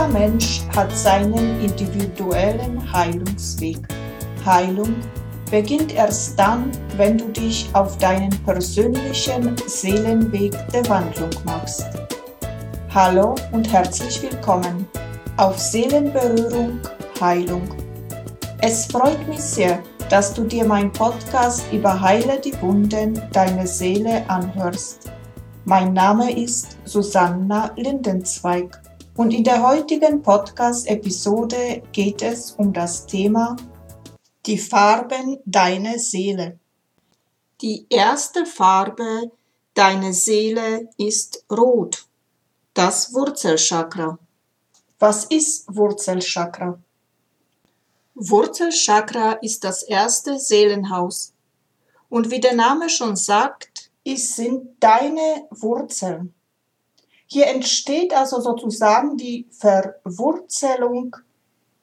Jeder Mensch hat seinen individuellen Heilungsweg. Heilung beginnt erst dann, wenn du dich auf deinen persönlichen Seelenweg der Wandlung machst. Hallo und herzlich willkommen auf Seelenberührung Heilung. Es freut mich sehr, dass du dir mein Podcast über Heile die Wunden deiner Seele anhörst. Mein Name ist Susanna Lindenzweig und in der heutigen Podcast-Episode geht es um das Thema Die Farben deiner Seele. Die erste Farbe deiner Seele ist Rot, das Wurzelchakra. Was ist Wurzelchakra? Wurzelchakra ist das erste Seelenhaus. Und wie der Name schon sagt, es sind deine Wurzeln. Hier entsteht also sozusagen die Verwurzelung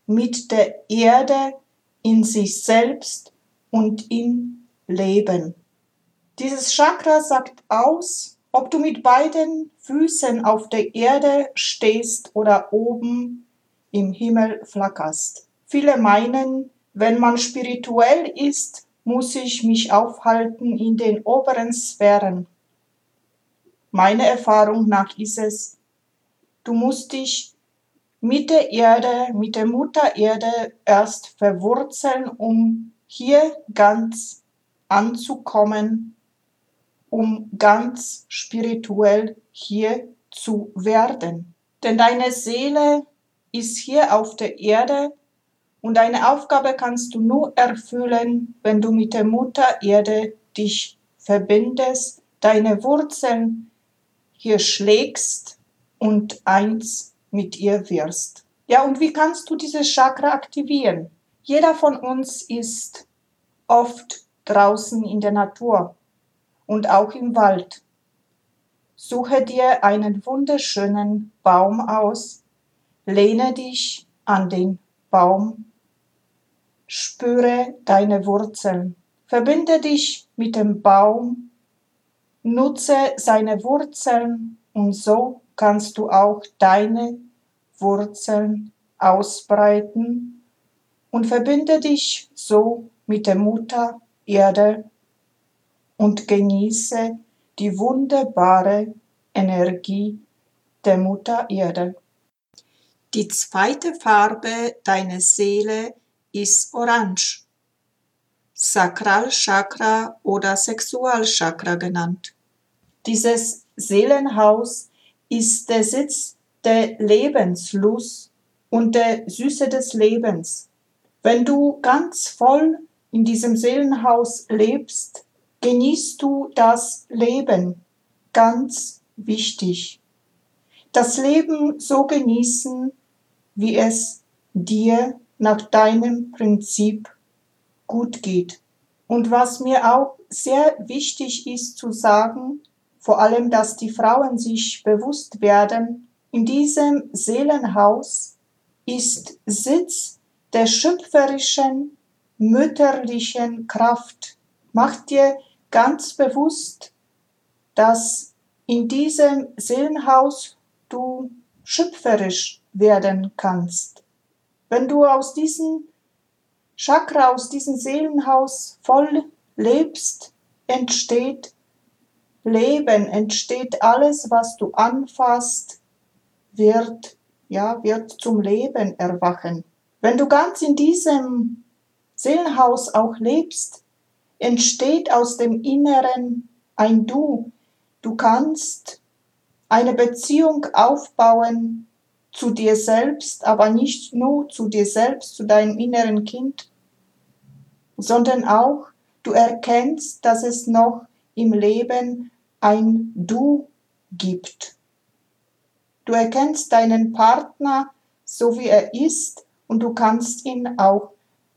mit der Erde in sich selbst und im Leben. Dieses Chakra sagt aus, ob du mit beiden Füßen auf der Erde stehst oder oben im Himmel flackerst. Viele meinen, wenn man spirituell ist, muss ich mich aufhalten in den oberen Sphären. Meiner Erfahrung nach ist es, du musst dich mit der Erde, mit der Mutter Erde erst verwurzeln, um hier ganz anzukommen, um ganz spirituell hier zu werden. Denn deine Seele ist hier auf der Erde und deine Aufgabe kannst du nur erfüllen, wenn du mit der Mutter Erde dich verbindest, deine Wurzeln hier schlägst und eins mit ihr wirst. Ja, und wie kannst du dieses Chakra aktivieren? Jeder von uns ist oft draußen in der Natur und auch im Wald. Suche dir einen wunderschönen Baum aus, lehne dich an den Baum, spüre deine Wurzeln, verbinde dich mit dem Baum Nutze seine Wurzeln und so kannst du auch deine Wurzeln ausbreiten und verbinde dich so mit der Mutter Erde und genieße die wunderbare Energie der Mutter Erde. Die zweite Farbe deiner Seele ist Orange, Sakralchakra oder Sexualchakra genannt. Dieses Seelenhaus ist der Sitz der Lebenslust und der Süße des Lebens. Wenn du ganz voll in diesem Seelenhaus lebst, genießt du das Leben. Ganz wichtig. Das Leben so genießen, wie es dir nach deinem Prinzip gut geht. Und was mir auch sehr wichtig ist zu sagen, vor allem, dass die Frauen sich bewusst werden, in diesem Seelenhaus ist Sitz der schöpferischen, mütterlichen Kraft. Mach dir ganz bewusst, dass in diesem Seelenhaus du schöpferisch werden kannst. Wenn du aus diesem Chakra, aus diesem Seelenhaus voll lebst, entsteht Leben entsteht alles, was du anfasst, wird, ja, wird zum Leben erwachen. Wenn du ganz in diesem Seelenhaus auch lebst, entsteht aus dem Inneren ein Du. Du kannst eine Beziehung aufbauen zu dir selbst, aber nicht nur zu dir selbst, zu deinem inneren Kind, sondern auch du erkennst, dass es noch im Leben ein Du gibt. Du erkennst deinen Partner so wie er ist und du kannst ihn auch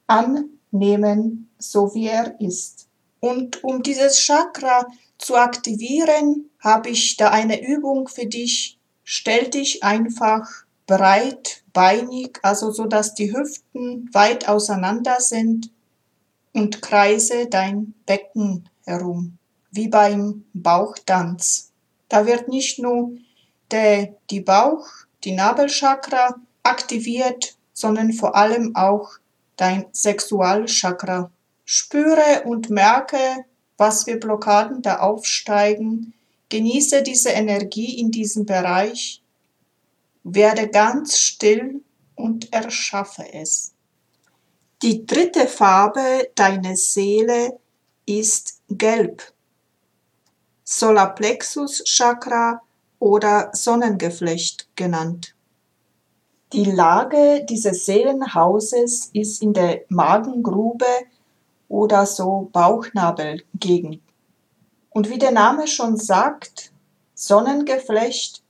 annehmen, so wie er ist. Und um dieses Chakra zu aktivieren, habe ich da eine Übung für dich. Stell dich einfach breit, beinig, also so dass die Hüften weit auseinander sind und kreise dein Becken herum wie beim Bauchtanz. Da wird nicht nur der, die Bauch, die Nabelchakra aktiviert, sondern vor allem auch dein Sexualchakra. Spüre und merke, was für Blockaden da aufsteigen. Genieße diese Energie in diesem Bereich. Werde ganz still und erschaffe es. Die dritte Farbe deiner Seele ist Gelb. Solarplexus Chakra oder Sonnengeflecht genannt. Die Lage dieses Seelenhauses ist in der Magengrube oder so Bauchnabelgegend. Und wie der Name schon sagt, Sonnengeflecht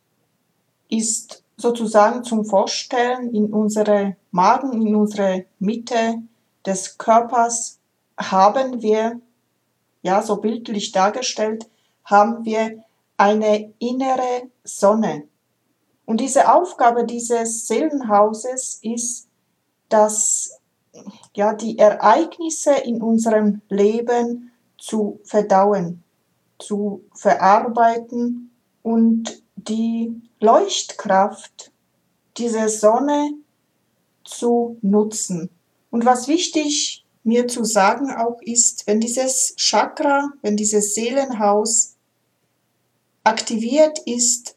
ist sozusagen zum Vorstellen in unsere Magen, in unsere Mitte des Körpers haben wir, ja, so bildlich dargestellt, haben wir eine innere Sonne. Und diese Aufgabe dieses Seelenhauses ist, dass ja, die Ereignisse in unserem Leben zu verdauen, zu verarbeiten und die Leuchtkraft dieser Sonne zu nutzen. Und was wichtig mir zu sagen auch ist, wenn dieses Chakra, wenn dieses Seelenhaus aktiviert ist,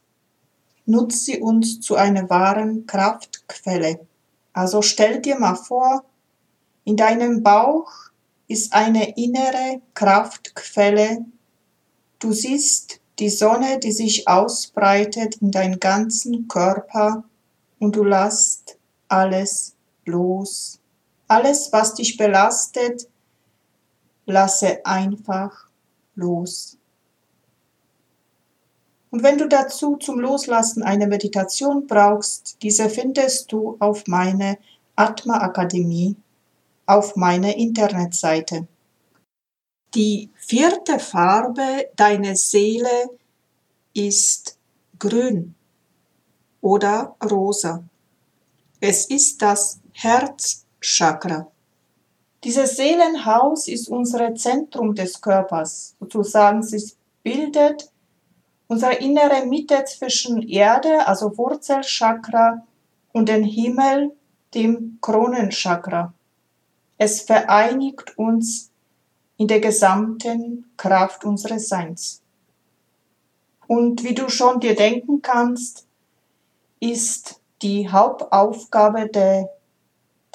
nutzt sie uns zu einer wahren Kraftquelle. Also stell dir mal vor, in deinem Bauch ist eine innere Kraftquelle. Du siehst die Sonne, die sich ausbreitet in deinen ganzen Körper und du lässt alles los. Alles, was dich belastet, lasse einfach los. Und wenn du dazu zum Loslassen eine Meditation brauchst, diese findest du auf meiner Atma Akademie, auf meiner Internetseite. Die vierte Farbe deiner Seele ist grün oder rosa. Es ist das Herzchakra. Dieses Seelenhaus ist unser Zentrum des Körpers. Sozusagen, es bildet unsere innere Mitte zwischen Erde, also Wurzelchakra, und dem Himmel, dem Kronenchakra. Es vereinigt uns in der gesamten Kraft unseres Seins. Und wie du schon dir denken kannst, ist die Hauptaufgabe der,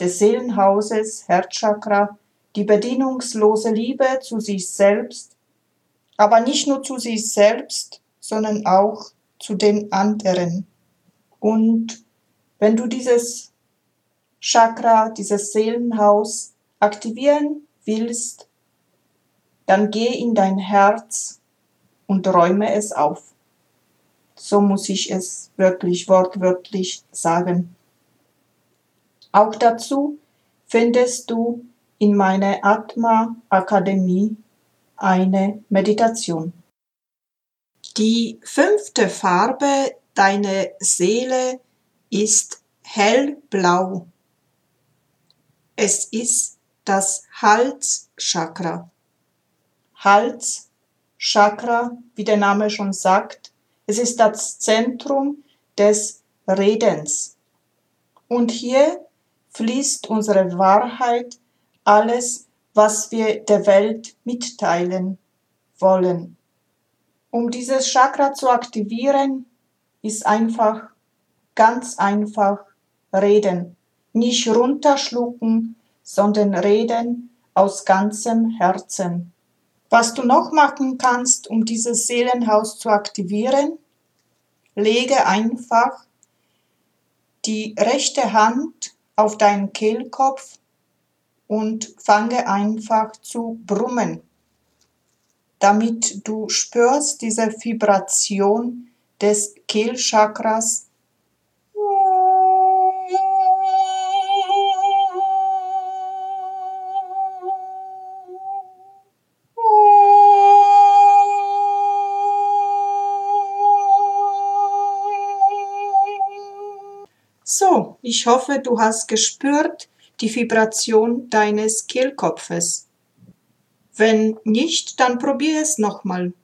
des Seelenhauses Herzchakra die bedienungslose Liebe zu sich selbst, aber nicht nur zu sich selbst, sondern auch zu den anderen. Und wenn du dieses Chakra, dieses Seelenhaus aktivieren willst, dann geh in dein Herz und räume es auf. So muss ich es wirklich wortwörtlich sagen. Auch dazu findest du in meiner Atma Akademie eine Meditation. Die fünfte Farbe deiner Seele ist hellblau. Es ist das Halschakra. Halschakra, wie der Name schon sagt, es ist das Zentrum des Redens. Und hier fließt unsere Wahrheit, alles, was wir der Welt mitteilen wollen. Um dieses Chakra zu aktivieren, ist einfach, ganz einfach reden. Nicht runterschlucken, sondern reden aus ganzem Herzen. Was du noch machen kannst, um dieses Seelenhaus zu aktivieren, lege einfach die rechte Hand auf deinen Kehlkopf und fange einfach zu brummen, damit du spürst diese Vibration des Kehlchakras So, ich hoffe, du hast gespürt die Vibration deines Kehlkopfes. Wenn nicht, dann probier es nochmal.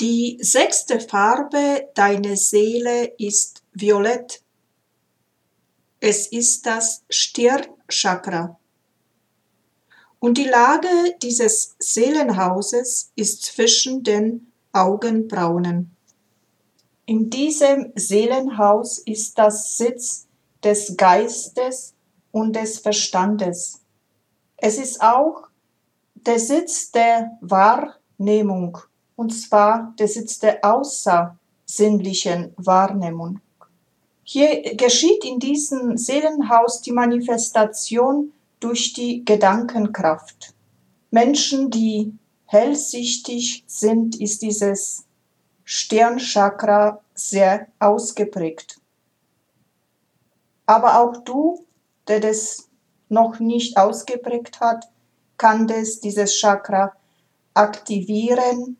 Die sechste Farbe deiner Seele ist Violett. Es ist das Stirnchakra. Und die Lage dieses Seelenhauses ist zwischen den Augenbraunen. In diesem Seelenhaus ist das Sitz des Geistes und des Verstandes. Es ist auch der Sitz der Wahrnehmung, und zwar der Sitz der außersinnlichen Wahrnehmung. Hier geschieht in diesem Seelenhaus die Manifestation durch die Gedankenkraft. Menschen, die hellsichtig sind, ist dieses Sternchakra sehr ausgeprägt. Aber auch du, der das noch nicht ausgeprägt hat, kann das dieses Chakra aktivieren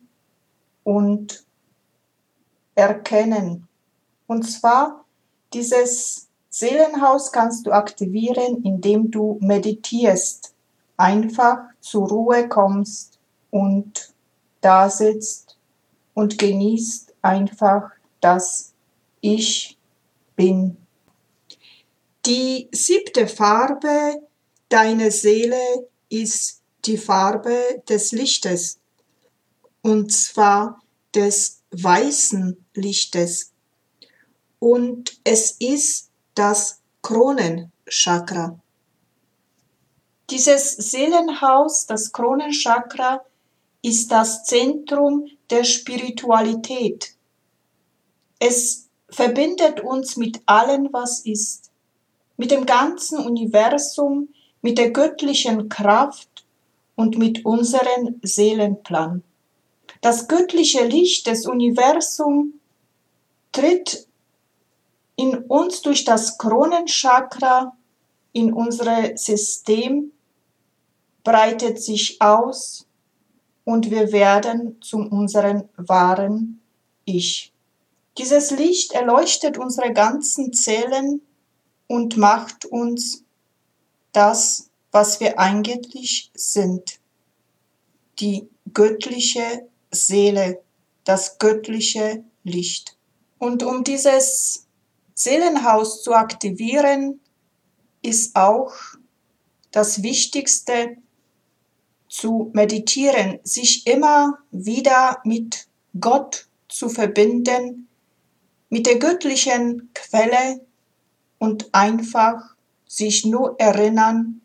und erkennen. Und zwar dieses Seelenhaus kannst du aktivieren, indem du meditierst, einfach zur Ruhe kommst und da sitzt und genießt einfach das Ich bin. Die siebte Farbe deiner Seele ist die Farbe des Lichtes, und zwar des weißen Lichtes. Und es ist das Kronenchakra. Dieses Seelenhaus, das Kronenchakra, ist das Zentrum der Spiritualität. Es verbindet uns mit allem, was ist mit dem ganzen Universum, mit der göttlichen Kraft und mit unserem Seelenplan. Das göttliche Licht des Universums tritt in uns durch das Kronenchakra in unser System, breitet sich aus und wir werden zu unserem wahren Ich. Dieses Licht erleuchtet unsere ganzen Zellen und macht uns das, was wir eigentlich sind. Die göttliche Seele, das göttliche Licht. Und um dieses Seelenhaus zu aktivieren, ist auch das Wichtigste zu meditieren, sich immer wieder mit Gott zu verbinden, mit der göttlichen Quelle und einfach sich nur erinnern,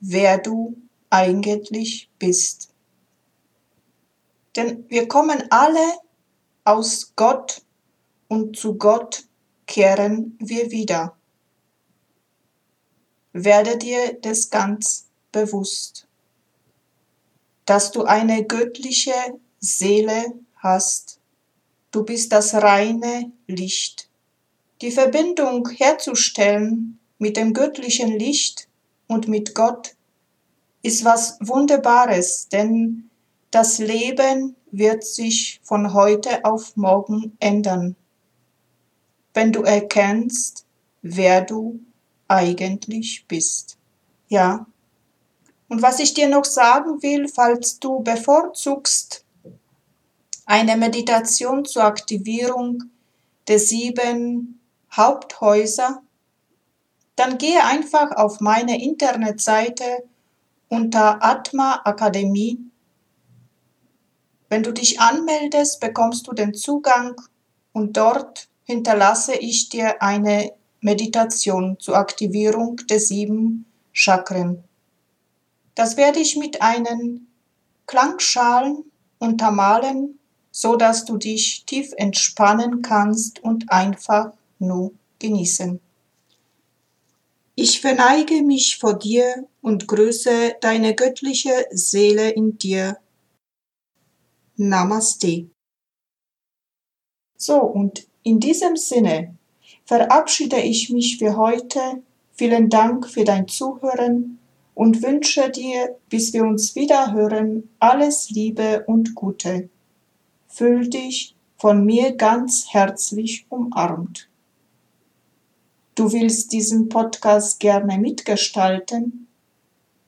wer du eigentlich bist. Denn wir kommen alle aus Gott und zu Gott kehren wir wieder. Werde dir das ganz bewusst, dass du eine göttliche Seele hast. Du bist das reine Licht die Verbindung herzustellen mit dem göttlichen Licht und mit Gott ist was Wunderbares, denn das Leben wird sich von heute auf morgen ändern, wenn du erkennst, wer du eigentlich bist. Ja. Und was ich dir noch sagen will, falls du bevorzugst eine Meditation zur Aktivierung der sieben Haupthäuser, dann gehe einfach auf meine Internetseite unter Atma Akademie. Wenn du dich anmeldest, bekommst du den Zugang und dort hinterlasse ich dir eine Meditation zur Aktivierung der sieben Chakren. Das werde ich mit einen Klangschalen untermalen, so dass du dich tief entspannen kannst und einfach nur genießen. Ich verneige mich vor dir und grüße deine göttliche Seele in dir. Namaste. So, und in diesem Sinne verabschiede ich mich für heute. Vielen Dank für dein Zuhören und wünsche dir, bis wir uns wieder hören, alles Liebe und Gute. Fühl dich von mir ganz herzlich umarmt du willst diesen Podcast gerne mitgestalten,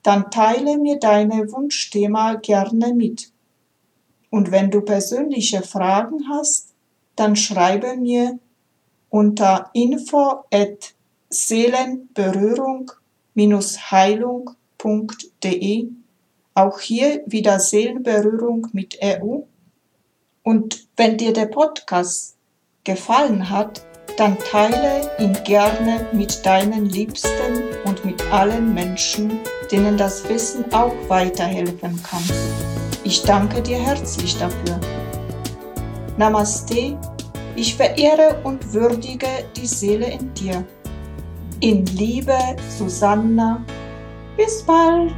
dann teile mir deine Wunschthema gerne mit. Und wenn du persönliche Fragen hast, dann schreibe mir unter info at seelenberührung-heilung.de. Auch hier wieder Seelenberührung mit EU. Und wenn dir der Podcast gefallen hat, dann teile ihn gerne mit deinen Liebsten und mit allen Menschen, denen das Wissen auch weiterhelfen kann. Ich danke dir herzlich dafür. Namaste, ich verehre und würdige die Seele in dir. In Liebe, Susanna. Bis bald.